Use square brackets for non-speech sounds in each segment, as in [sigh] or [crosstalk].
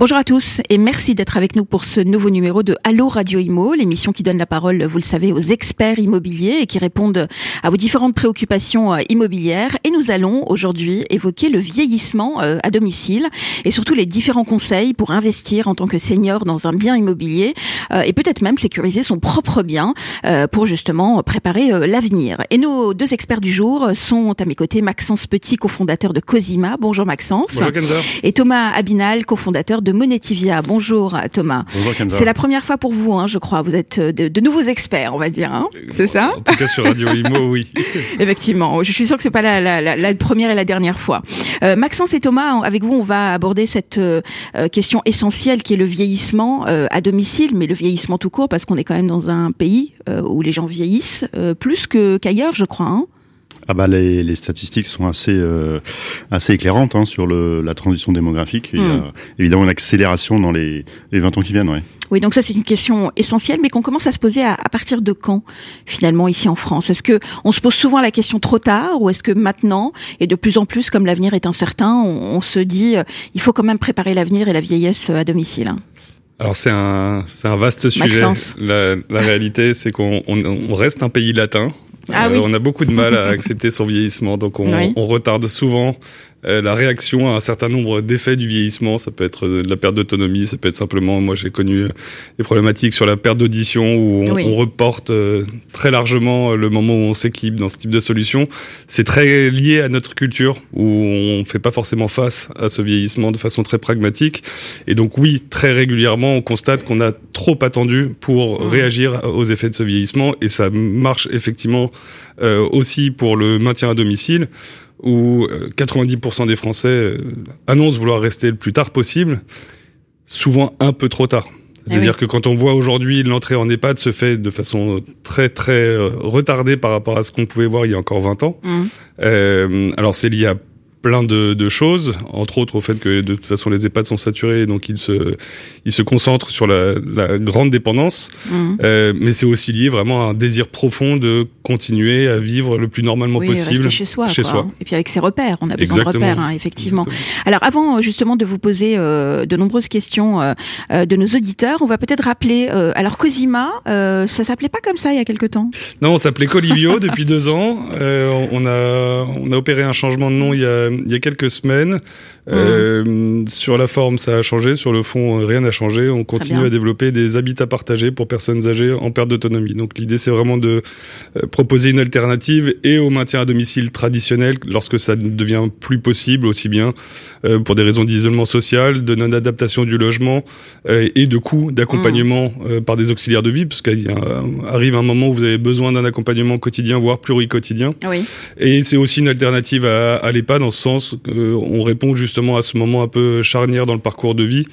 Bonjour à tous et merci d'être avec nous pour ce nouveau numéro de Allo Radio Imo, l'émission qui donne la parole, vous le savez, aux experts immobiliers et qui répondent à vos différentes préoccupations euh, immobilières. Et nous allons aujourd'hui évoquer le vieillissement euh, à domicile et surtout les différents conseils pour investir en tant que senior dans un bien immobilier euh, et peut-être même sécuriser son propre bien pour justement préparer l'avenir. Et nos deux experts du jour sont à mes côtés Maxence Petit, cofondateur de Cosima. Bonjour Maxence. Bonjour Kenza. Et Thomas Abinal, cofondateur de Monetivia. Bonjour Thomas. Bonjour C'est la première fois pour vous, hein, je crois. Vous êtes euh, de, nouveaux experts, on va dire. Hein c'est ça En tout cas sur Radio Imo, [laughs] oui. Effectivement. Je suis sûr que c'est pas la, première et la dernière fois. Euh, Maxence et Thomas, avec vous, on va aborder cette euh, question essentielle qui est le vieillissement à domicile, mais le vieillissement tout court, parce qu'on est quand même dans un pays où les gens vieillissent plus que qu'ailleurs, je crois. Hein ah bah les, les, statistiques sont assez euh, assez éclairantes hein, sur le, la transition démographique. Il y a hmm. évidemment une accélération dans les, les 20 ans qui viennent. Ouais. Oui, donc ça c'est une question essentielle, mais qu'on commence à se poser à, à, partir de quand finalement ici en France? Est-ce que on se pose souvent la question trop tard, ou est-ce que maintenant et de plus en plus, comme l'avenir est incertain, on, on se dit euh, il faut quand même préparer l'avenir et la vieillesse à domicile alors c'est un, c'est un vaste sujet. La, la réalité, c'est qu'on on, on reste un pays latin. Ah euh, on a beaucoup de mal à accepter son vieillissement, donc on, on retarde souvent euh, la réaction à un certain nombre d'effets du vieillissement. Ça peut être de la perte d'autonomie, ça peut être simplement, moi j'ai connu euh, des problématiques sur la perte d'audition où on, reporte euh, très largement le moment où on s'équipe dans ce type de solution. C'est très lié à notre culture où on fait pas forcément face à ce vieillissement de façon très pragmatique. Et donc oui, très régulièrement, on constate qu'on a trop attendu pour réagir aux effets de ce vieillissement et ça marche effectivement aussi pour le maintien à domicile où 90% euh, des Français euh, annoncent vouloir rester le plus tard possible, souvent un peu trop tard. Eh C'est-à-dire que quand on voit aujourd'hui l'entrée en EHPAD se fait de façon très très euh, retardée par rapport à ce qu'on pouvait voir il y a encore 20 ans. Mmh. Euh, alors c'est lié à plein de, de, choses, entre autres au fait que de toute façon les EHPAD sont saturés, donc ils se, ils se concentrent sur la, la grande dépendance, mmh. euh, mais c'est aussi lié vraiment à un désir profond de continuer à vivre le plus normalement oui, possible chez soi. Chez soi. Et puis avec ses repères, on a besoin de repères, hein, effectivement. Alors avant euh, justement de vous poser euh, de nombreuses questions euh, euh, de nos auditeurs, on va peut-être rappeler, euh, alors Cosima, ça s'appelait pas comme ça il y a quelque temps? Non, on s'appelait Colivio depuis deux ans, on, a, on a opéré un changement de nom il y a il y a quelques semaines. Euh, sur la forme, ça a changé. Sur le fond, rien n'a changé. On continue à développer des habitats partagés pour personnes âgées en perte d'autonomie. Donc l'idée, c'est vraiment de euh, proposer une alternative et au maintien à domicile traditionnel lorsque ça ne devient plus possible, aussi bien euh, pour des raisons d'isolement social, de non-adaptation du logement et de coûts d'accompagnement mmh. par des auxiliaires de vie, parce qu'il arrive un moment où vous avez besoin d'un accompagnement quotidien, voire pluricotidien. Oui. Et c'est aussi une alternative à, à l'EHPAD dans ce sens qu'on répond justement à ce moment un peu charnière dans le parcours de vie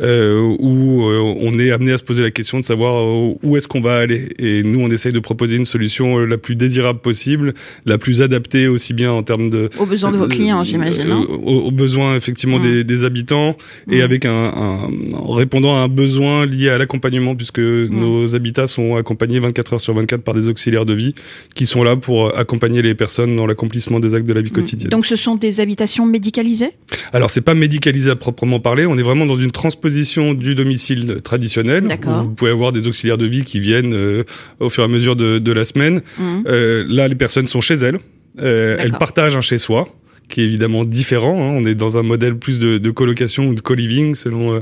euh, où euh, on est amené à se poser la question de savoir euh, où est-ce qu'on va aller. Et nous, on essaye de proposer une solution la plus désirable possible, la plus adaptée aussi bien en termes de... Aux besoins de vos clients, j'imagine. Aux, besoins effectivement des, des, habitants et avec un, un, en répondant à un besoin lié à l'accompagnement puisque nos habitats sont accompagnés 24 heures sur 24 par des auxiliaires de vie qui sont là pour accompagner les personnes dans l'accomplissement des actes de la vie quotidienne. Donc ce sont des habitations médicalisées? Alors c'est pas médicalisé à proprement parler, on est vraiment dans une transposition du domicile traditionnel. vous pouvez avoir des auxiliaires de vie qui viennent euh, au fur et à mesure de, de la semaine. Mmh. Euh, là, les personnes sont chez elles. Euh, elles partagent un chez soi qui est évidemment différent. Hein. On est dans un modèle plus de, de colocation ou de co-living selon euh,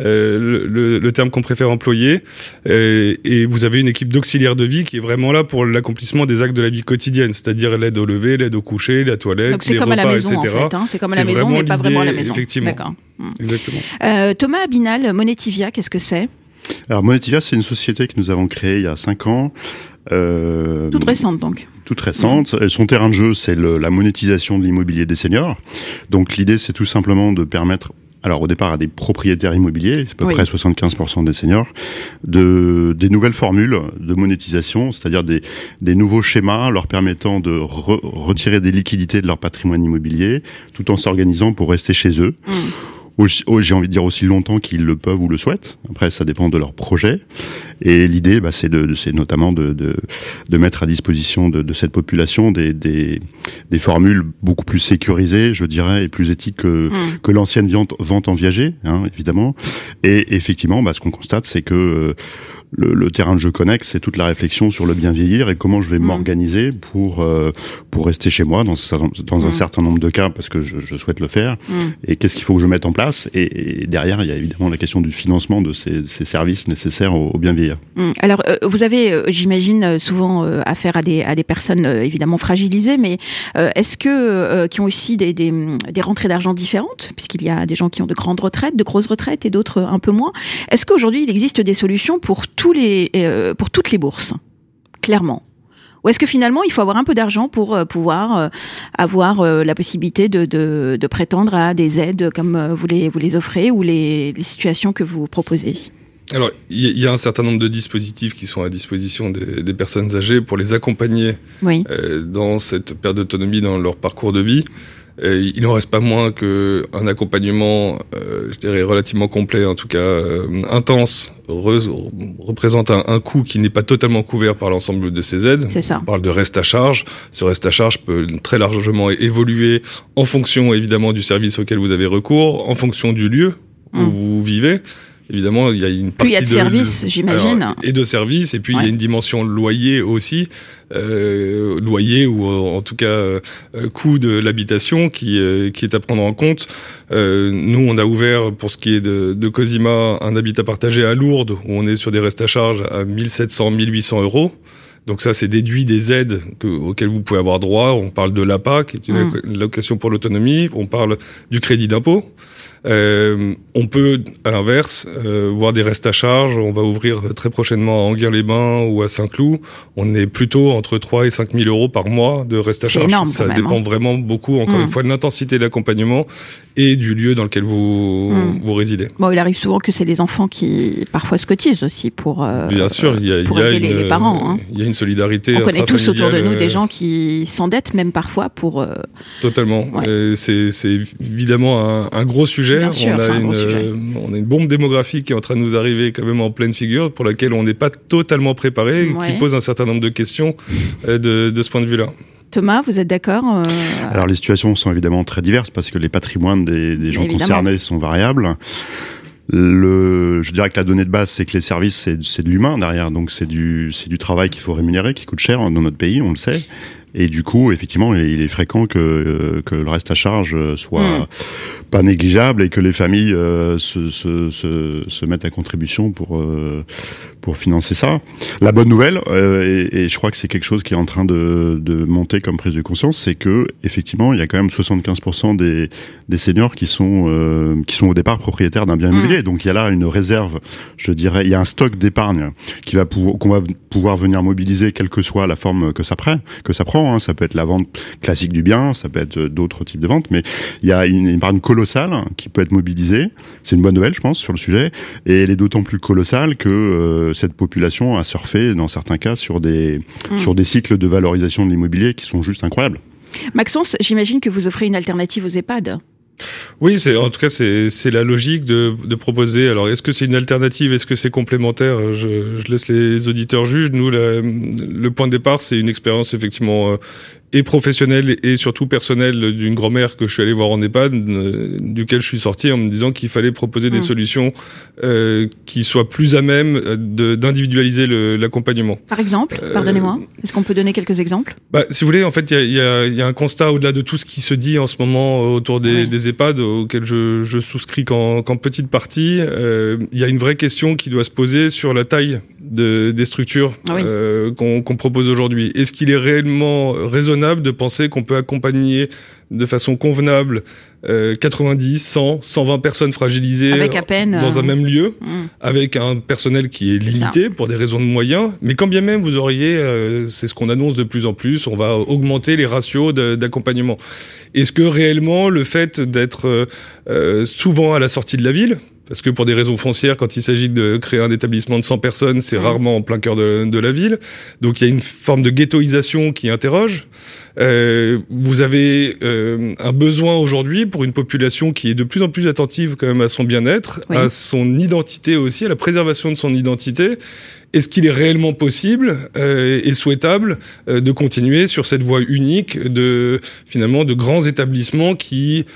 euh le, le, terme qu'on préfère employer. Euh, et vous avez une équipe d'auxiliaires de vie qui est vraiment là pour l'accomplissement des actes de la vie quotidienne, c'est-à-dire l'aide au lever, l'aide au coucher, la toilette, les repas, etc. En fait, hein. C'est comme à la maison, mais pas vraiment à la maison. Effectivement. Hmm. Exactement. Euh, Thomas Abinal, Monetivia, qu'est-ce que c'est? Alors Monetivia, c'est une société que nous avons créée il y a cinq ans. Euh, toute récente donc toute récente. Son terrain de jeu, c'est la monétisation de l'immobilier des seniors. Donc l'idée, c'est tout simplement de permettre alors au départ à des propriétaires immobiliers, à peu près 75% des seniors, de des nouvelles formules de monétisation, c'est-à-dire des, des nouveaux schémas leur permettant de retirer des liquidités de leur patrimoine immobilier, tout en s'organisant pour rester chez eux. Mmh. J'ai envie de dire aussi longtemps qu'ils le peuvent ou le souhaitent. Après, ça dépend de leur projet. Et l'idée, bah, c'est de, c'est notamment de, de, de, mettre à disposition de, de cette population des, des, des, formules beaucoup plus sécurisées, je dirais, et plus éthiques que, mmh. que l'ancienne vente en viager, hein, évidemment. Et effectivement, bah, ce qu'on constate, c'est que euh, le, terrain de jeu connexe, c'est toute la réflexion sur le bien vieillir et comment je vais mm. m'organiser pour euh, pour rester chez moi dans, dans un mm. certain nombre de cas parce que je, je souhaite le faire et qu'est-ce qu'il faut que je mette en place? Et, derrière il y a évidemment la question du financement de ces, ces services nécessaires au, bien vieillir. Alors euh, vous avez, euh, j'imagine, souvent affaire à des personnes évidemment fragilisées, mais est-ce que qui ont aussi des rentrées d'argent différentes puisqu'il y a des gens qui ont de grandes retraites, de grosses retraites et d'autres un peu moins. Est-ce qu'aujourd'hui il existe des solutions pour euh, toutes les bourses, clairement? Ou est-ce que finalement, il faut avoir un peu d'argent pour euh, pouvoir euh, avoir la possibilité de, prétendre à des aides comme vous les offrez ou les, situations que vous proposez? Alors, il y, a un certain nombre de dispositifs qui sont à disposition des, personnes âgées pour les accompagner dans cette perte d'autonomie dans leur parcours de vie. Euh, il n'en reste pas moins qu'un accompagnement, euh, je dirais relativement complet, en tout cas euh, intense, représente un, coût qui n'est pas totalement couvert par l'ensemble de ces aides. Ça. On parle de reste à charge. Ce reste à charge peut très largement évoluer en fonction évidemment du service auquel vous avez recours, en fonction du lieu où mmh. vous vivez. Évidemment, il y a une partie il y a de, services, j'imagine. Et de services, et puis il y a une dimension loyer aussi, euh, loyer ou euh, en tout cas euh, coût de l'habitation qui, euh, qui est à prendre en compte. Euh, nous, on a ouvert pour ce qui est de, de Cosima un habitat partagé à Lourdes où on est sur des restes à charge à 1700, 1800 euros. Donc ça, c'est déduit des aides que, auxquelles vous pouvez avoir droit. On parle de l'APA, qui est une mmh. location pour l'autonomie. On parle du crédit d'impôt. Euh, on peut, à l'inverse, euh, voir des restes à charge. On va ouvrir très prochainement à Anguin-les-Bains ou à Saint-Cloud. On est plutôt entre 3 et 5 000 euros par mois de restes à charge. Ça dépend hein. vraiment beaucoup, encore une mmh. fois, de l'intensité de l'accompagnement et du lieu dans lequel vous, mmh. vous résidez. Bon, il arrive souvent que c'est les enfants qui, parfois, se cotisent aussi pour, euh, Bien sûr, il y a, pour aider les, parents. Hein. Il y a une solidarité. On connaît tous autour de nous des gens qui s'endettent même parfois pour... Totalement. C'est évidemment un, un gros sujet on, a une, euh, on a une bombe démographique qui est en train de nous arriver quand même en pleine figure, pour laquelle on n'est pas totalement préparé, qui pose un certain nombre de questions euh, de, de ce point de vue-là. Thomas, vous êtes d'accord euh, Alors les situations sont évidemment très diverses parce que les patrimoines des, des gens concernés sont variables. Le, je dirais que la donnée de base, c'est que les services, c'est de l'humain derrière. Donc c'est du, c'est du travail qu'il faut rémunérer, qui coûte cher dans notre pays, on le sait. Et du coup, effectivement, il est fréquent que, que le reste à charge soit hmm. pas négligeable et que les familles euh, se, se, se, se, mettent à contribution pour, euh, pour financer ça. La bonne nouvelle, euh, et, et, je crois que c'est quelque chose qui est en train de, de monter comme prise de conscience, c'est que effectivement, il y a quand même 75% des, des seniors qui sont, euh, qui sont au départ propriétaires d'un bien hmm. immobilier. Donc il y a là une réserve, je dirais, il y a un stock d'épargne qui va qu'on va pouvoir venir mobiliser, quelle que soit la forme que ça prend. Que ça prend Hein. Ça peut être la vente classique du bien, ça peut être d'autres types de ventes, mais il y a une épargne colossale qui peut être mobilisée. C'est une bonne nouvelle, je pense, sur le sujet. Et elle est d'autant plus colossale que euh, cette population a surfé, dans certains cas, sur des, mmh. sur des cycles de valorisation de l'immobilier qui sont juste incroyables. Maxence, j'imagine que vous offrez une alternative aux EHPAD. Oui, c'est en tout cas c'est la logique de, proposer. Alors est-ce que c'est une alternative, est-ce que c'est complémentaire? Je, je, laisse les auditeurs juger. Nous, le point de départ, c'est une expérience effectivement euh, et professionnel et surtout personnel d'une grand-mère que je suis allé voir en EHPAD, euh, duquel je suis sorti en me disant qu'il fallait proposer des mmh. solutions euh, qui soient plus à même euh, d'individualiser l'accompagnement. Par exemple, euh, pardonnez-moi, est-ce qu'on peut donner quelques exemples? Bah, Si vous voulez, en fait, il y a, y, y a, un constat au-delà de tout ce qui se dit en ce moment autour des, des EHPAD, auquel je, je souscris qu'en petite partie. Il y a une vraie question qui doit se poser sur la taille de, des structures ah qu'on propose aujourd'hui. Est-ce qu'il est réellement raisonnable de penser qu'on peut accompagner de façon convenable 90, 100, 120 personnes fragilisées dans un euh, même lieu, mm. avec un personnel qui est limité pour des raisons de moyens? Mais quand bien même vous auriez, euh, c'est ce qu'on annonce de plus en plus, on va augmenter les ratios d'accompagnement. Est-ce que réellement le fait d'être euh, souvent à la sortie de la ville, parce que pour des raisons foncières, quand il s'agit de créer un établissement de 100 personnes, c'est rarement en plein cœur de, de, la ville. Donc il y a une forme de ghettoisation qui interroge. Euh, vous avez euh, un besoin aujourd'hui pour une population qui est de plus en plus attentive quand même à son bien-être, à son identité aussi, à la préservation de son identité. Est-ce qu'il est réellement possible euh, et souhaitable euh, de continuer sur cette voie unique de finalement de grands établissements qui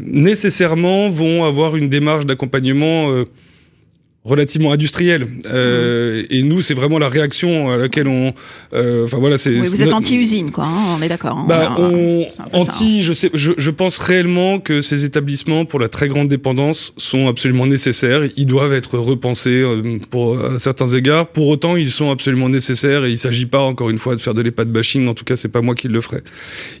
nécessairement vont avoir une démarche d'accompagnement relativement industriel. Euh, et nous, c'est vraiment la réaction à laquelle on. Euh, enfin voilà, c'est. Oui, vous êtes anti-usine, quoi. Hein, on est d'accord. Hein, bah, on, anti. Je sais. Je, je, pense réellement que ces établissements, pour la très grande dépendance, sont absolument nécessaires. Ils doivent être repensés euh, pour à certains égards. Pour autant, ils sont absolument nécessaires et il s'agit pas encore une fois de faire de l'EHPAD bashing. En tout cas, c'est pas moi qui le ferai.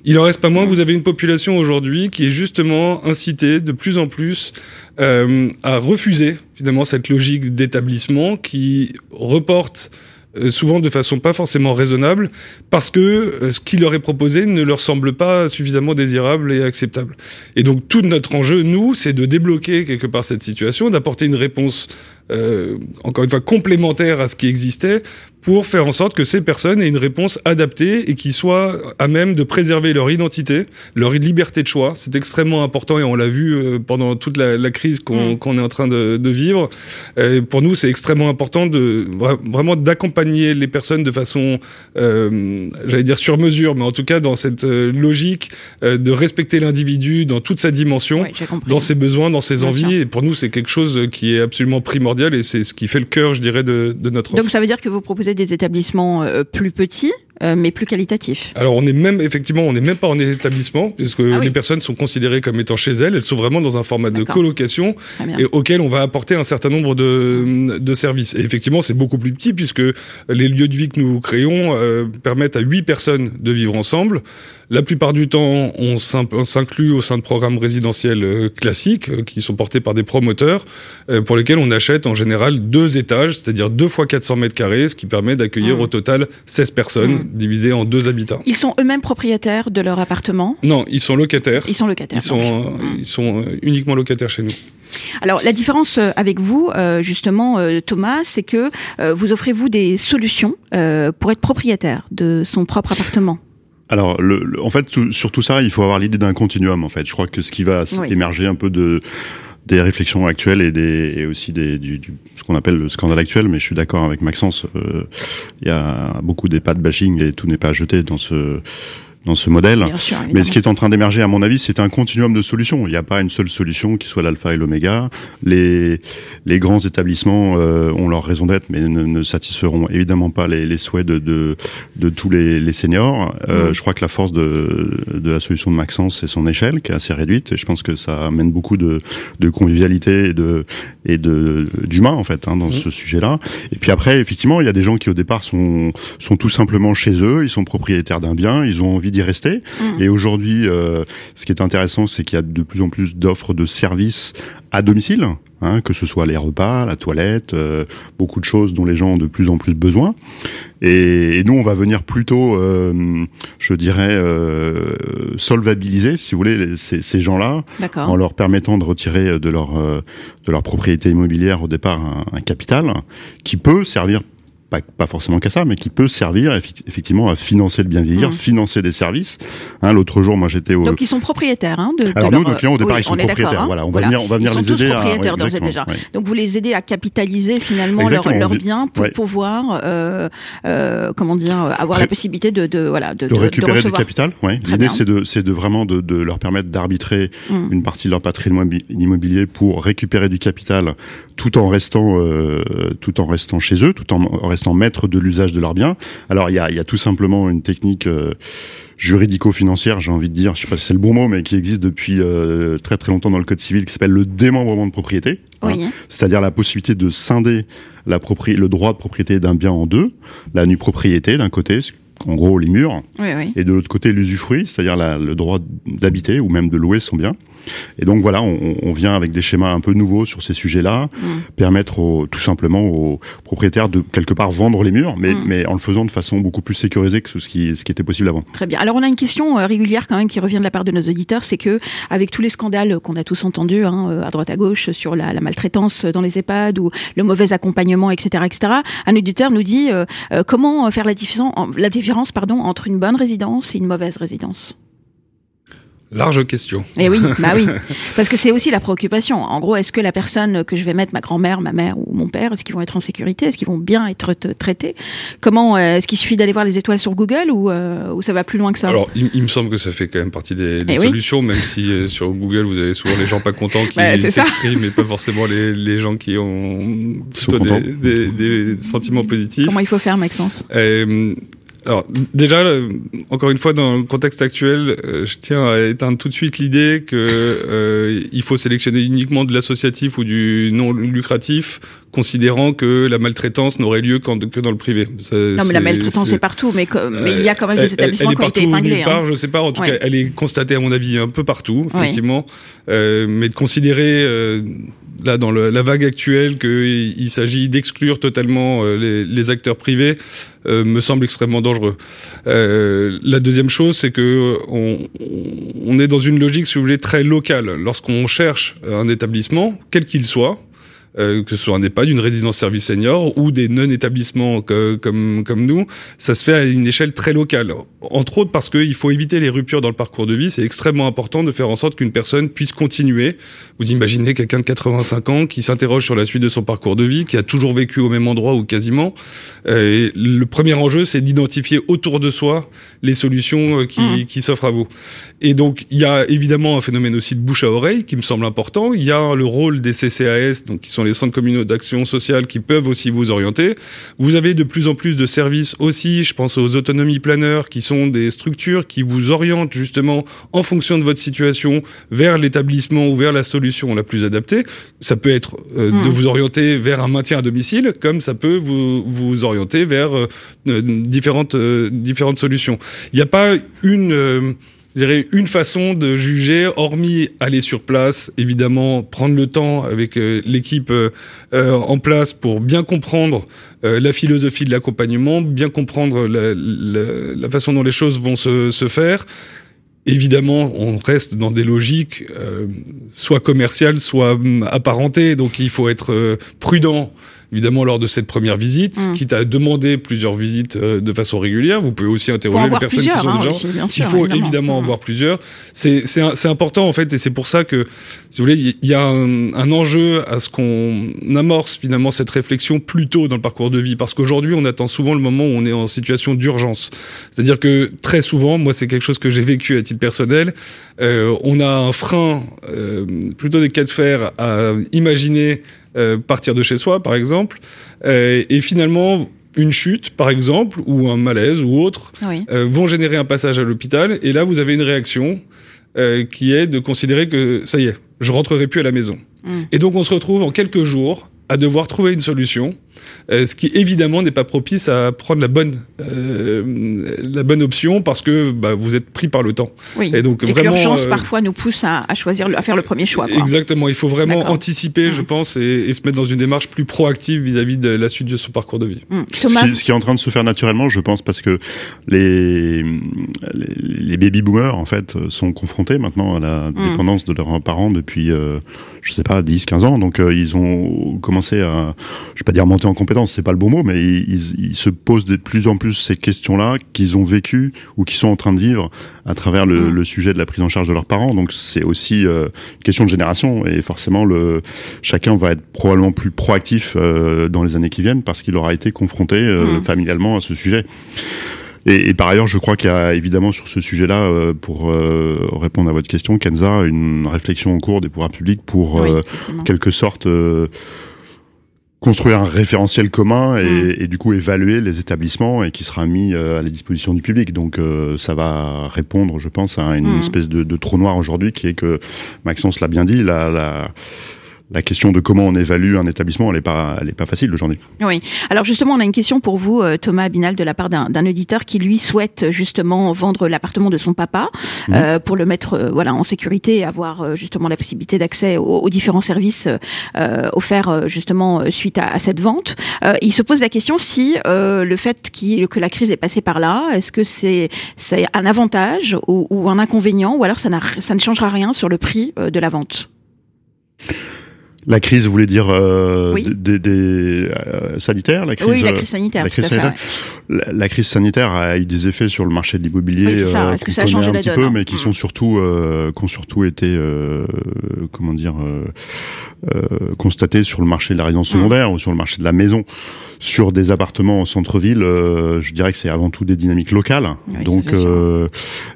Il en reste pas moins vous avez une population aujourd'hui qui est justement incitée de plus en plus euh, à refuser finalement cette logique d'établissement qui reporte euh, souvent de façon pas forcément raisonnable, parce que euh, ce qui leur est proposé ne leur semble pas suffisamment désirable et acceptable. Et donc tout notre enjeu, nous, c'est de débloquer quelque part cette situation, d'apporter une réponse euh, encore une fois complémentaire à ce qui existait pour faire en sorte que ces personnes aient une réponse adaptée et qui soient à même de préserver leur identité, leur liberté de choix. C'est extrêmement important et on l'a vu euh, pendant toute la, la crise qu'on mm. est en train de, de vivre. Euh, pour nous, c'est extrêmement important de vraiment d'accompagner les personnes de façon, euh, j'allais dire sur mesure, mais en tout cas dans cette logique de respecter l'individu dans toute sa dimension, dans ses besoins, dans ses envies. Et pour nous, c'est quelque chose qui est absolument primordial et c'est ce qui fait le cœur, je dirais, de, de notre offre. Donc ça veut dire que vous proposez des établissements euh, plus petits euh, mais plus qualitatifs. Alors on est même effectivement on n'est même pas en établissement puisque ah les personnes sont considérées comme étant chez elles, elles sont vraiment dans un format de colocation et auquel on va apporter un certain nombre de, de services. Et effectivement c'est beaucoup plus petit puisque les lieux de vie que nous créons euh, permettent à huit personnes de vivre ensemble. La plupart du temps, on s'inclut au sein de programmes résidentiels euh, classiques euh, qui sont portés par des promoteurs pour lesquels on achète en général deux étages, c'est-à-dire deux fois 400 mètres carrés, ce qui permet d'accueillir mmh. au total 16 personnes mmh. Divisées en deux habitats. Ils sont eux-mêmes propriétaires de leur appartement Non, ils sont locataires. Ils sont locataires. Ils sont, mmh. ils sont uniquement locataires chez nous. Alors la différence avec vous, justement, Thomas, c'est que vous offrez-vous des solutions pour être propriétaire de son propre appartement alors, le, en fait, sur tout ça, il faut avoir l'idée d'un continuum. En fait, je crois que ce qui va émerger un peu de des réflexions actuelles et, des, et aussi des, du, du, ce qu'on appelle le scandale actuel, mais je suis d'accord avec Maxence, euh, il y a beaucoup des pas de bashing et tout n'est pas jeté dans ce dans ce modèle. Mais ce qui est en train d'émerger, à mon avis, c'est un continuum de solutions. Il n'y a pas une seule solution qui soit l'alpha et l'oméga. Les, les grands établissements euh, ont leur raison d'être, mais ne, ne, satisferont évidemment pas les, les souhaits de, de, de, tous les, les seniors. Euh, Je crois que la force de, de la solution de Maxence, c'est son échelle, qui est assez réduite. Et je pense que ça amène beaucoup de, de convivialité et de et de d'humain en fait hein, dans ce sujet-là. Et puis après, effectivement, il y a des gens qui au départ sont sont tout simplement chez eux. Ils sont propriétaires d'un bien. Ils ont envie d'y rester. Mm. Et aujourd'hui, euh, ce qui est intéressant, c'est qu'il y a de plus en plus d'offres de services à domicile, hein, que ce soit les repas, la toilette, euh, beaucoup de choses dont les gens ont de plus en plus besoin. Et, nous, on va venir plutôt, euh, je dirais, euh, solvabiliser, si vous voulez, ces, ces gens-là, en leur permettant de retirer de leur de leur propriété immobilière au départ un, un capital qui peut servir pas, pas forcément qu'à ça, mais qui peut servir effectivement à financer le bien vieillir, mmh. financer des services. Hein, L'autre jour, moi j'étais au. Donc ils sont propriétaires. Hein, de, Alors nous, nos clients au départ, ils sont propriétaires. Hein voilà, on va venir, on va venir les aider à. Ouais, déjà. Donc vous les aidez à capitaliser finalement leurs leur biens pour pouvoir, euh, euh, comment dire, avoir la possibilité de, de voilà de, de récupérer du capital. L'idée c'est de c'est de vraiment de, de leur permettre d'arbitrer mmh. une partie de leur patrimoine immobilier pour récupérer du capital tout en restant euh, tout en restant chez eux, tout en restant maître de l'usage de leurs biens. Alors il y a, y a, tout simplement une technique euh, juridico-financière, j'ai envie de dire, je sais pas si c'est le bon mot, mais qui existe depuis euh, très très longtemps dans le code civil, qui s'appelle le démembrement de propriété. Hein. C'est-à-dire la possibilité de scinder la le droit de propriété d'un bien en deux, la nue propriété d'un côté, en gros les murs, et de l'autre côté l'usufruit, c'est-à-dire le droit d'habiter ou même de louer son bien. Et donc voilà, on, vient avec des schémas un peu nouveaux sur ces sujets-là, mm. permettre tout simplement aux propriétaires de quelque part vendre les murs, mais, mm. mais en le faisant de façon beaucoup plus sécurisée que ce qui, ce qui était possible avant. Très bien. Alors on a une question euh, régulière quand même qui revient de la part de nos auditeurs, c'est que avec tous les scandales qu'on a tous entendus hein, euh, à droite à gauche sur la, maltraitance dans les EHPAD ou le mauvais accompagnement, etc., etc., un auditeur nous dit euh, comment faire la différence, la différence pardon, entre une bonne résidence et une mauvaise résidence? Large question. Et eh oui, [laughs] bah oui, parce que c'est aussi la préoccupation. En gros, est-ce que la personne que je vais mettre, ma grand-mère, ma mère ou mon père, est-ce qu'ils vont être en sécurité? Est-ce qu'ils vont bien être traités? Comment euh, Est-ce qu'il suffit d'aller voir les étoiles sur Google ou, euh, ou ça va plus loin que ça? Alors, il, me semble que ça fait quand même partie des, des eh solutions, même si euh, sur Google vous avez souvent les gens pas contents qui [laughs] bah, s'expriment, mais pas forcément les, les, gens qui ont plutôt des, des, sentiments positifs. Comment il faut faire, Maxence? Alors déjà, encore une fois, dans le contexte actuel, euh, je tiens à éteindre tout de suite l'idée que euh, faut sélectionner uniquement de l'associatif ou du non lucratif, considérant que la maltraitance n'aurait lieu que dans le privé. non, mais la maltraitance est, partout, mais, mais, il y a quand même des établissements qui ont été épinglés. Part, hein. Je sais pas, en tout cas, elle est constatée à mon avis un peu partout, effectivement, mais de considérer là dans le, la vague actuelle qu'il s'agit d'exclure totalement les, les, acteurs privés euh, me semble extrêmement dangereux. Euh, la deuxième chose, c'est que on, on, est dans une logique, si vous voulez, très locale. Lorsqu'on cherche un établissement, quel qu'il soit, euh, que ce soit un EHPAD, une résidence service senior ou des non-établissements comme, comme nous, ça se fait à une échelle très locale. Entre autres parce qu'il faut éviter les ruptures dans le parcours de vie. C'est extrêmement important de faire en sorte qu'une personne puisse continuer. Vous imaginez quelqu'un de 85 ans qui s'interroge sur la suite de son parcours de vie, qui a toujours vécu au même endroit ou quasiment. Euh, et le premier enjeu, c'est d'identifier autour de soi les solutions euh, qui, mmh. qui s'offrent à vous. Et donc, il y a évidemment un phénomène aussi de bouche à oreille qui me semble important. Il y a le rôle des CCAS, donc qui sont les centres communaux d'action sociale qui peuvent aussi vous orienter. Vous avez de plus en plus de services aussi, je pense aux autonomies planeurs, qui sont des structures qui vous orientent justement en fonction de votre situation vers l'établissement ou vers la solution la plus adaptée. Ça peut être euh, de hmm. vous orienter vers un maintien à domicile, comme ça peut vous, vous orienter vers euh, différentes, euh, différentes solutions. Il n'y a pas une dirais, une façon de juger, hormis aller sur place, évidemment, prendre le temps avec euh, l'équipe euh, euh, en place pour bien comprendre la philosophie de l'accompagnement, bien comprendre la, la, la, façon dont les choses vont se, se, faire. Évidemment, on reste dans des logiques soit commerciales, soit hum, apparentées, donc il faut être prudent évidemment lors de cette première visite, mmh. quitte à demander plusieurs visites euh, de façon régulière. Vous pouvez aussi interroger les personnes qui sont hein, déjà. il faut évidemment en mmh. voir plusieurs. C'est c'est important en fait, et c'est pour ça que, si vous voulez, il y a un, un enjeu à ce qu'on amorce finalement cette réflexion plus tôt dans le parcours de vie, parce qu'aujourd'hui on attend souvent le moment où on est en situation d'urgence. C'est-à-dire que très souvent, moi c'est quelque chose que j'ai vécu à titre personnel, euh, on a un frein, euh, plutôt des cas de fer, à imaginer euh, partir de chez soi, par exemple, euh, et finalement une chute, par exemple, ou un malaise ou autre, euh, vont générer un passage à l'hôpital, et là vous avez une réaction qui est de considérer que ça y est, je rentrerai plus à la maison. Mm. Et donc on se retrouve en quelques jours à devoir trouver une solution euh, ce qui évidemment n'est pas propice à prendre la bonne euh, la bonne option parce que bah, vous êtes pris par le temps. Oui. Et donc vraiment l'urgence euh, parfois nous pousse à, à, choisir à faire le premier choix. Quoi. Exactement, il faut vraiment anticiper, je mmh. pense, et, et, se mettre dans une démarche plus proactive vis-à-vis de la suite de son parcours de vie. Mmh. Ce, qui, ce, qui, est en train de se faire naturellement, je pense, parce que les les, les baby boomers en fait sont confrontés maintenant à la mmh. dépendance de leurs parents depuis euh, je sais pas 10 15 ans donc ils ont commencé à je vais pas dire monter en compétence, c'est pas le bon mot, mais ils, se posent de plus en plus ces questions-là qu'ils ont vécues ou qui sont en train de vivre à travers le, mm. sujet de la prise en charge de leurs parents. Donc c'est aussi euh, une question de génération et forcément le chacun va être probablement plus proactif euh, dans les années qui viennent parce qu'il aura été confronté euh, mm. familialement à ce sujet. Et, par ailleurs, je crois qu'il y a évidemment sur ce sujet-là, pour répondre à votre question, Kenza, une réflexion en cours des pouvoirs publics pour quelque sorte construire un référentiel commun et, mm. et, du coup évaluer les établissements et qui sera mis euh, à la disposition du public. Donc euh, ça va répondre, je pense, à une mm. espèce de, de, trou noir aujourd'hui qui est que Maxence l'a bien dit, la, la la question de comment on évalue un établissement, elle n'est pas, elle est pas facile aujourd'hui. Oui. Alors justement, on a une question pour vous, euh, Thomas Abinal, de la part d'un auditeur qui lui souhaite justement vendre l'appartement de son papa mmh. euh, pour le mettre euh, voilà en sécurité et avoir euh, justement la possibilité d'accès aux, aux, différents services euh, offerts justement suite à, à cette vente. il se pose la question si le fait que la crise est passée par là, est-ce que c'est c'est un avantage ou, ou, un inconvénient, ou alors ça, ça ne changera rien sur le prix de la vente? La crise, voulez dire euh, des, des euh, sanitaires la crise, Oui, la crise sanitaire. La crise sanitaire. La, crise sanitaire a eu des effets sur le marché de l'immobilier oui, euh, qu'on connaît un petit peu, mais qui sont surtout, euh, qui ont surtout été, euh, comment dire, constatés sur le marché de la résidence mm. secondaire ou sur le marché de la maison sur des appartements en centre-ville, euh, je dirais que c'est avant tout des dynamiques locales. donc il euh,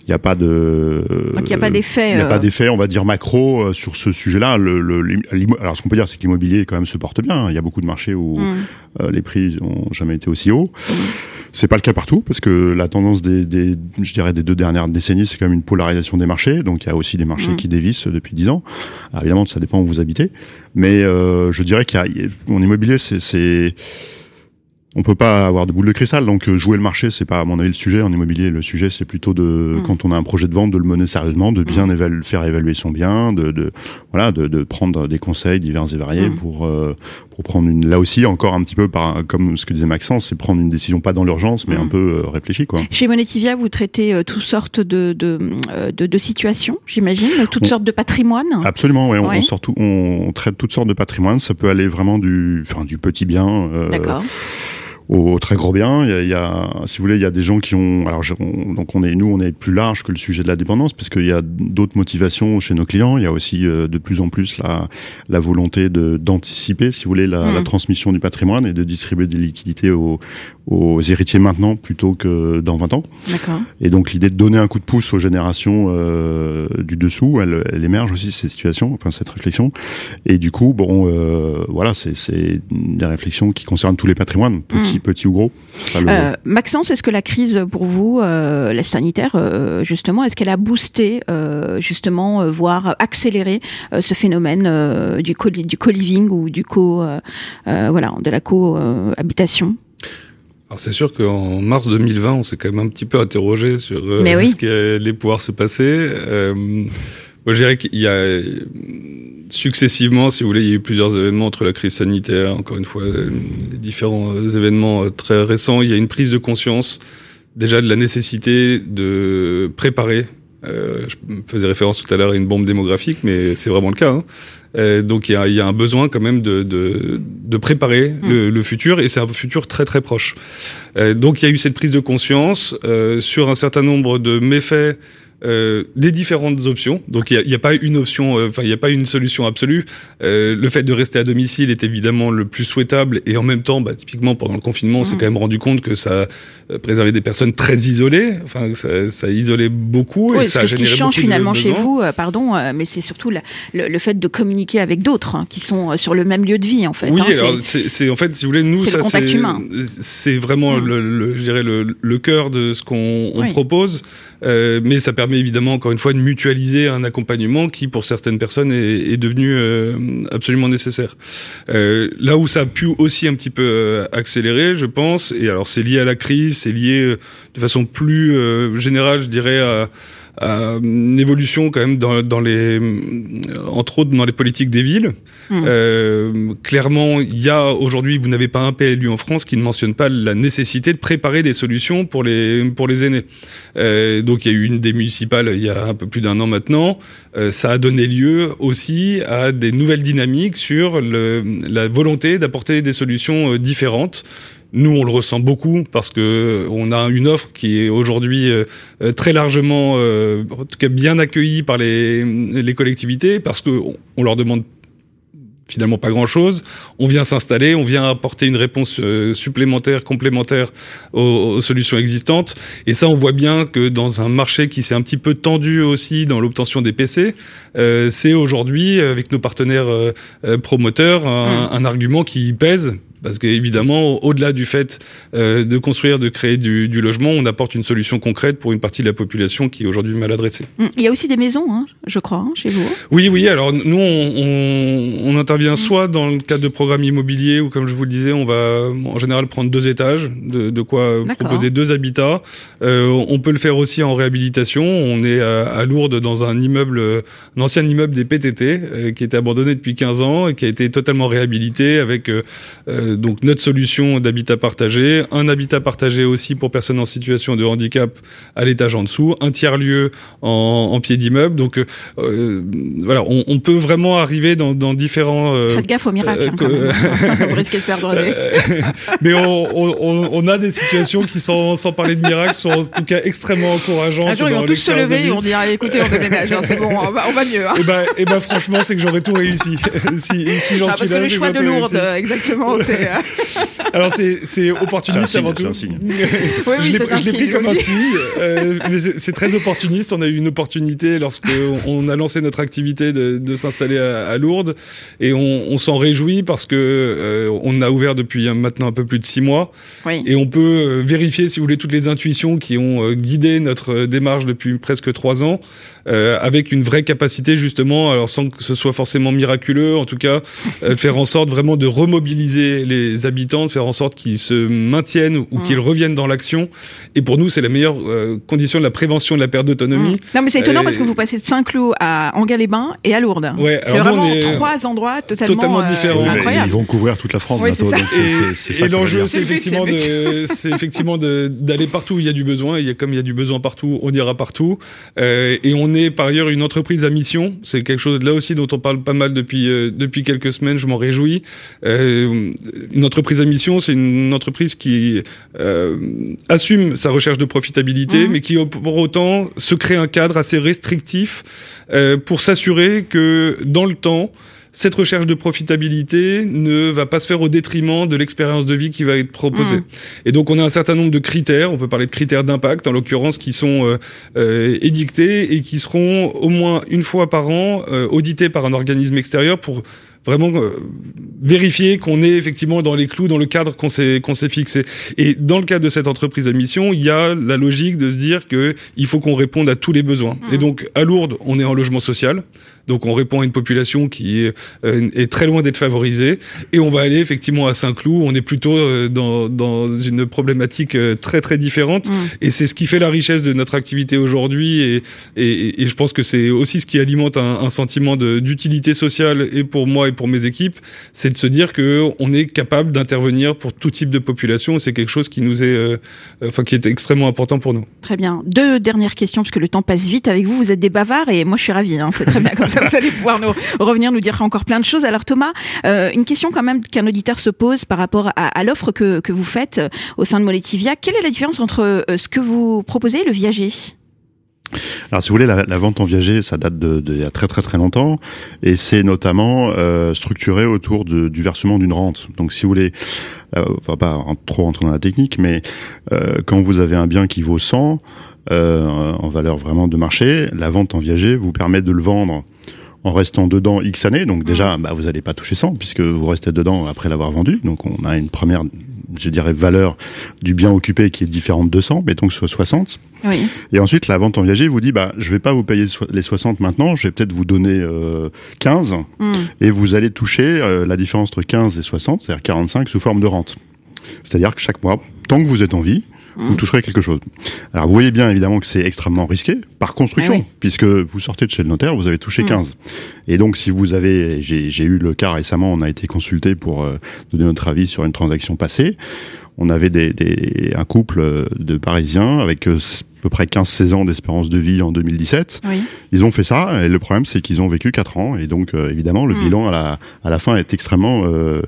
n'y a pas de. Donc il n'y a pas d'effet. Il n'y a pas euh, d'effet, on va dire macro sur ce sujet-là. Le, le, alors ce qu'on peut dire, c'est que l'immobilier quand même se porte bien. Il y a beaucoup de marchés où mm. les prix ont jamais été aussi hauts. Mm. C'est pas le cas partout parce que la tendance des, des je dirais des deux dernières décennies, c'est quand même une polarisation des marchés. Donc il y a aussi des marchés mm. qui dévissent depuis dix ans. Alors, évidemment, ça dépend où vous habitez, mais je dirais qu'il y a mon immobilier, c'est on peut pas avoir de boule de cristal, donc euh, jouer le marché, c'est pas à mon avis le sujet en immobilier. Le sujet, c'est plutôt de mm. quand on a un projet de vente, de le mener sérieusement, de bien mm. faire évaluer son bien, de, de voilà, de, de, prendre des conseils divers et variés mm. pour euh, pour prendre une. Là aussi, encore un petit peu par comme ce que disait Maxence, c'est prendre une décision pas dans l'urgence, mais un peu euh, réfléchie quoi. Chez Monetivia, vous traitez toutes sortes de de, de, de situations, j'imagine, toutes sortes de patrimoine. Absolument, ouais. On, on, on, traite toutes sortes de patrimoine. Ça peut aller vraiment du enfin du petit bien. D'accord au très gros bien. Il y, a, si vous voulez, il y a des gens qui ont. Alors, donc on est nous, on est plus large que le sujet de la dépendance, parce qu'il y a d'autres motivations chez nos clients. Il y a aussi euh, de plus en plus la, la volonté de d'anticiper, si vous voulez, la, la, mm. transmission du patrimoine et de distribuer des liquidités aux, aux héritiers maintenant plutôt que dans 20 ans. Et donc l'idée de donner un coup de pouce aux générations euh, du dessous, elle, elle, émerge aussi ces situations, enfin cette réflexion. Et du coup, bon, euh, voilà, c'est des réflexions qui concernent tous les patrimoines, petits ou gros. Euh, Maxence, est-ce que la crise pour vous, euh, la sanitaire, euh, justement, est-ce qu'elle a boosté, euh, justement, voire accéléré ce phénomène du co du co-living ou du co, voilà, de la cohabitation? Alors c'est sûr qu'en mars 2020, on s'est quand même un petit peu interrogé sur ce qui allait pouvoir se passer. Euh, moi, je dirais qu'il y a successivement, si vous voulez, il y a eu plusieurs événements entre la crise sanitaire, encore une fois, les différents événements très récents. Il y a une prise de conscience déjà de la nécessité de préparer. Euh, je faisais référence tout à l'heure à une bombe démographique, mais c'est vraiment le cas. Hein. Euh, donc il y a, y a, un besoin quand même de, de, de préparer mm. le, le, futur, et c'est un futur très très proche. Euh, donc il y a eu cette prise de conscience euh, sur un certain nombre de méfaits euh, des différentes options. Donc il n'y a, a, pas une option, euh, enfin il n'y a pas une solution absolue. Euh, le fait de rester à domicile est évidemment le plus souhaitable et en même temps, bah, typiquement pendant le confinement, on s'est mmh. quand même rendu compte que ça préservait des personnes très isolées. Enfin ça, ça isolait beaucoup oui, et ça a généré ce qui change finalement chez vous, pardon, mais c'est surtout le, le, fait de communiquer avec d'autres hein, qui sont sur le même lieu de vie en fait. Oui, hein, alors c'est en fait si vous voulez nous ça c'est vraiment mmh. le, le, je dirais le, le cœur de ce qu'on oui. propose. Euh, mais ça permet évidemment, encore une fois, de mutualiser un accompagnement qui, pour certaines personnes, est, est devenu euh, absolument nécessaire. Euh, là où ça a pu aussi un petit peu euh, accélérer, je pense, et alors c'est lié à la crise, c'est lié euh, de façon plus générale, je dirais, à euh, une évolution quand même dans, dans, les, entre autres dans les politiques des villes. Mmh. Euh, clairement, il y a aujourd'hui, vous n'avez pas un PLU en France qui ne mentionne pas la nécessité de préparer des solutions pour les pour les aînés. Euh, donc il y a eu une des municipales il y a un peu plus d'un an maintenant. Euh, ça a donné lieu aussi à des nouvelles dynamiques sur le, la volonté d'apporter des solutions euh, différentes nous, on le ressent beaucoup parce que on a une offre qui est aujourd'hui euh, très largement, euh, en tout cas bien accueillie par les, les collectivités parce que on leur demande finalement pas grand-chose. On vient s'installer, on vient apporter une réponse euh, supplémentaire, complémentaire aux, aux, solutions existantes. Et ça, on voit bien que dans un marché qui s'est un petit peu tendu aussi dans l'obtention des PC, euh, c'est aujourd'hui, avec nos partenaires euh, promoteurs, un, mmh. un, argument qui pèse parce qu'évidemment, au-delà du fait euh, de construire, de créer du, du, logement, on apporte une solution concrète pour une partie de la population qui est aujourd'hui mal adressée. Hum, il y a aussi des maisons, hein, je crois, hein, chez vous. Oui, oui. Alors nous, on, on, on intervient hum. soit dans le cadre de programmes immobiliers, ou comme je vous le disais, on va en général prendre deux étages, de, de quoi proposer deux habitats. Euh, on peut le faire aussi en réhabilitation. On est à, à Lourdes dans un immeuble, un ancien immeuble des PTT, euh, qui était abandonné depuis 15 ans et qui a été totalement réhabilité avec euh, euh, donc notre solution d'habitat partagé, un habitat partagé aussi pour personnes en situation de handicap à l'étage en dessous, un tiers lieu en, en pied d'immeuble. Donc euh, voilà, on, on, peut vraiment arriver dans, dans différents. Euh, Faites gaffe au miracle. Hein, quand même. [laughs] Vous risquez de perdre des. [laughs] Mais on, on, on, a des situations qui sont, sans parler de miracle, sont en tout cas extrêmement encourageantes. Un jour, ils vont tous se lever et on dira écoutez, on déménage, hein, c'est bon, on va, mieux. Hein. Et ben, et ben franchement, c'est que j'aurais tout réussi. [laughs] si, si j'en ah, suis parce là, que le choix de Lourdes, exactement. [laughs] Alors c'est opportuniste avant tout. Signe. [laughs] oui, oui, je l'ai pris comme un signe, euh, mais c'est très opportuniste. On a eu une opportunité lorsque on a lancé notre activité de, de s'installer à, à, Lourdes, et on, on s'en réjouit parce que euh, on a ouvert depuis maintenant un peu plus de six mois, oui. et on peut euh, vérifier, si vous voulez, toutes les intuitions qui ont guidé notre démarche depuis presque trois ans, euh, avec une vraie capacité justement, alors sans que ce soit forcément miraculeux, en tout cas, euh, [laughs] faire en sorte vraiment de remobiliser les habitants, de faire en sorte qu'ils se maintiennent ou mmh. qu'ils reviennent dans l'action. Et pour nous, c'est la meilleure euh, condition de la prévention de la perte d'autonomie. Mmh. Non, mais c'est étonnant parce que vous passez de Saint-Cloud à Angers-les-Bains et à Lourdes. Ouais, c'est vraiment trois endroits totalement, totalement différents. incroyables. Ils vont couvrir toute la France bientôt. et, et l'enjeu, [laughs] c'est effectivement, de, c'est effectivement d'aller partout où il y a du besoin. Et comme il y a du besoin partout, on ira partout. Euh, et on est par ailleurs une entreprise à mission. C'est quelque chose là aussi dont on parle pas mal depuis euh, depuis quelques semaines. Je m'en réjouis. Euh, une entreprise à mission, c'est une entreprise qui euh, assume sa recherche de profitabilité, mmh. mais qui pour autant se crée un cadre assez restrictif pour s'assurer que dans le temps cette recherche de profitabilité ne va pas se faire au détriment de l'expérience de vie qui va être proposée. Mmh. Et donc on a un certain nombre de critères, on peut parler de critères d'impact en l'occurrence, qui sont euh, euh, édictés et qui seront au moins une fois par an euh, audités par un organisme extérieur pour vraiment euh, vérifier qu'on est effectivement dans les clous, dans le cadre qu'on s'est qu'on s'est fixé. Et dans le cadre de cette entreprise à mission, il y a la logique de se dire que il faut qu'on réponde à tous les besoins. Mmh. Et donc à Lourdes, on est en logement social. Donc on répond à une population qui est, euh, est très loin d'être favorisée. Et on va aller effectivement à Saint-Cloud. On est plutôt euh, dans, dans une problématique euh, très très différente. Mmh. Et c'est ce qui fait la richesse de notre activité aujourd'hui. Et, et, et, je pense que c'est aussi ce qui alimente un, un sentiment d'utilité sociale et pour moi et pour mes équipes, c'est de se dire que on est capable d'intervenir pour tout type de population. C'est quelque chose qui nous est, euh, enfin qui est extrêmement important pour nous. Très bien. Deux dernières questions parce que le temps passe vite avec vous. Vous êtes des bavards et moi je suis ravie. Hein. C'est très bien comme. [laughs] Vous allez pouvoir nous revenir nous dire encore plein de choses. Alors Thomas, euh, une question quand même qu'un auditeur se pose par rapport à, l'offre que, que vous faites euh, au sein de Moletivia. Quelle est la différence entre euh, ce que vous proposez et le viager? Alors, si vous voulez, la, vente en viager, ça date de, y a très très très longtemps, et c'est notamment structuré autour du versement d'une rente. Donc, si vous voulez, euh, on va pas trop rentrer dans la technique, mais quand vous avez un bien qui vaut 100 euh, en valeur vraiment de marché, la vente en viager vous permet de le vendre en restant dedans X années. Donc déjà, bah, vous n'allez pas toucher 100 puisque vous restez dedans après l'avoir vendu. Donc on a une première, je dirais, valeur du bien occupé qui est différente de 100, mettons que ce soit 60. Oui. Et ensuite, la vente en viager vous dit, bah, je vais pas vous payer les 60 maintenant, je vais peut-être vous donner euh, 15 mm. et vous allez toucher euh, la différence entre 15 et 60, c'est-à-dire 45 sous forme de rente. C'est-à-dire que chaque mois, tant que vous êtes en vie, vous toucherez quelque chose. Alors vous voyez bien évidemment que c'est extrêmement risqué par construction, Eh oui. puisque vous sortez de chez le notaire, vous avez touché Mm. 15. Et donc si vous avez, j'ai eu le cas récemment, on a été consulté pour euh, donner notre avis sur une transaction passée. On avait des, des, un couple de Parisiens avec euh, peu près 15-16 ans d'espérance de vie en 2017. Oui. Ils ont fait ça, et le problème c'est qu'ils ont vécu 4 ans, et donc euh, évidemment le Mm. bilan à la, à la fin est extrêmement euh,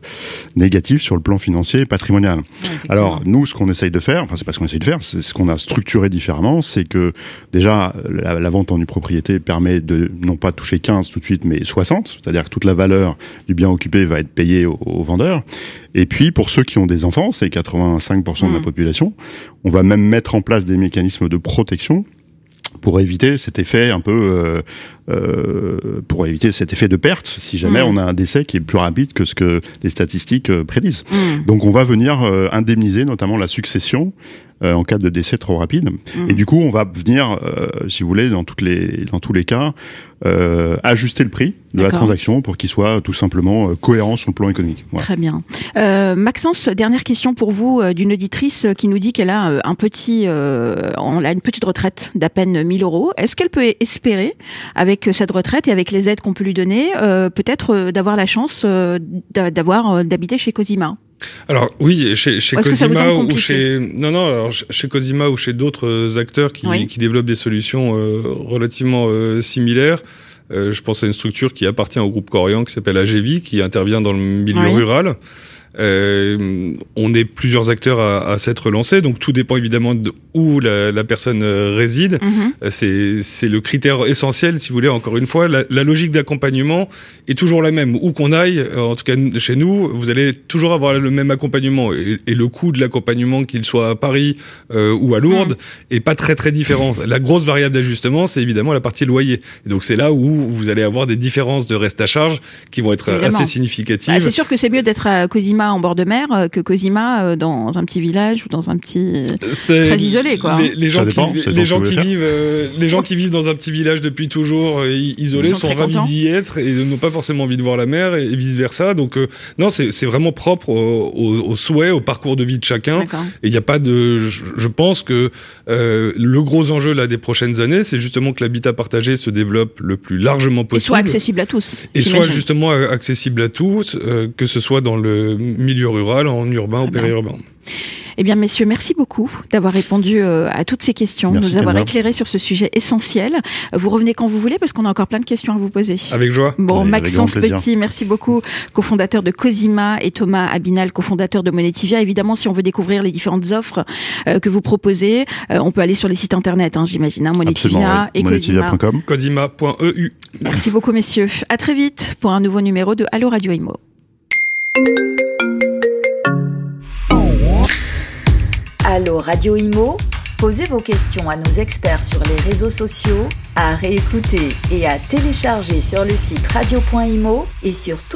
négatif sur le plan financier et patrimonial. Alors nous, ce qu'on essaye de faire, enfin c'est pas ce qu'on essaye de faire, c'est ce qu'on a structuré différemment, c'est que déjà la, la vente en nue propriété permet de non pas toucher 15 tout de suite, mais 60, c'est-à-dire que toute la valeur du bien occupé va être payée au, au vendeur. Et puis pour ceux qui ont des enfants, c'est 85% de la Mm. population, on va même mettre en place des mécanismes de protection pour éviter cet effet un peu euh, pour éviter cet effet de perte si jamais mm. on a un décès qui est plus rapide que ce que les statistiques euh, prédisent. Mm. Donc on va venir euh, indemniser notamment la succession en cas de décès trop rapide. Mm. Et du coup, on va venir, si vous voulez, dans toutes les dans tous les cas, euh, ajuster le prix de la transaction pour qu'il soit tout simplement cohérent sur le plan économique. Très bien. Euh, Maxence, dernière question pour vous d'une auditrice qui nous dit qu'elle a un petit, on a une petite retraite d'à peine 1000 euros. Est-ce qu'elle peut espérer, avec cette retraite et avec les aides qu'on peut lui donner, euh, peut-être euh, d'avoir la chance euh, d'avoir d'habiter chez Cosima? Alors oui, chez, chez Cosima ou chez non non alors chez Cosima ou chez d'autres acteurs qui, qui, développent des solutions relativement similaires. je pense à une structure qui appartient au groupe Corian qui s'appelle AGV, qui intervient dans le milieu rural. Euh, on est plusieurs acteurs à, à s'être relancés, donc tout dépend évidemment de où la, la personne euh, réside. Mhm. Euh, c'est le critère essentiel, si vous voulez. Encore une fois, la, la logique d'accompagnement est toujours la même. Où qu'on aille, euh, en tout cas chez nous, vous allez toujours avoir le même accompagnement et, et le coût de l'accompagnement, qu'il soit à Paris euh, ou à Lourdes, mhm. est pas très très différent. La grosse variable d'ajustement, c'est évidemment la partie loyer. Et donc c'est là où vous allez avoir des différences de reste à charge qui vont être assez significatives. Bah, c'est sûr que c'est mieux d'être à Cosima en bord de mer euh, que Cosima euh, dans un petit village ou dans un petit très isolé quoi. Les, gens qui, les gens qui vivent euh, les gens qui vivent dans un petit village depuis toujours isolés sont, ravis d'y être et n'ont pas forcément envie de voir la mer et, vice versa. Donc non, c'est vraiment propre au, au, souhait, au parcours de vie de chacun. Et il n'y a pas de, je, pense que le gros enjeu là des prochaines années, c'est justement que l'habitat partagé se développe le plus largement possible. Et soit accessible à tous. Et soit justement accessible à tous, que ce soit dans le milieu rural, en urbain ou périurbain. Eh bien, messieurs, merci beaucoup d'avoir répondu euh, à toutes ces questions, de nous avoir éclairé sur ce sujet essentiel. Vous revenez quand vous voulez parce qu'on a encore plein de questions à vous poser. Avec joie. Bon, Maxence Petit, merci beaucoup, cofondateur de Cosima et Thomas Abinal, cofondateur de Monetivia. Évidemment, si on veut découvrir les différentes offres euh, que vous proposez, euh, on peut aller sur les sites internet, hein, j'imagine, hein, Monetivia et Cosima.com. Cosima.eu. Merci beaucoup, messieurs. À très vite pour un nouveau numéro de Allo Radio Imo. Allo Radio Imo, posez vos questions à nos experts sur les réseaux sociaux, à réécouter et à télécharger sur le site radio.imo et sur tout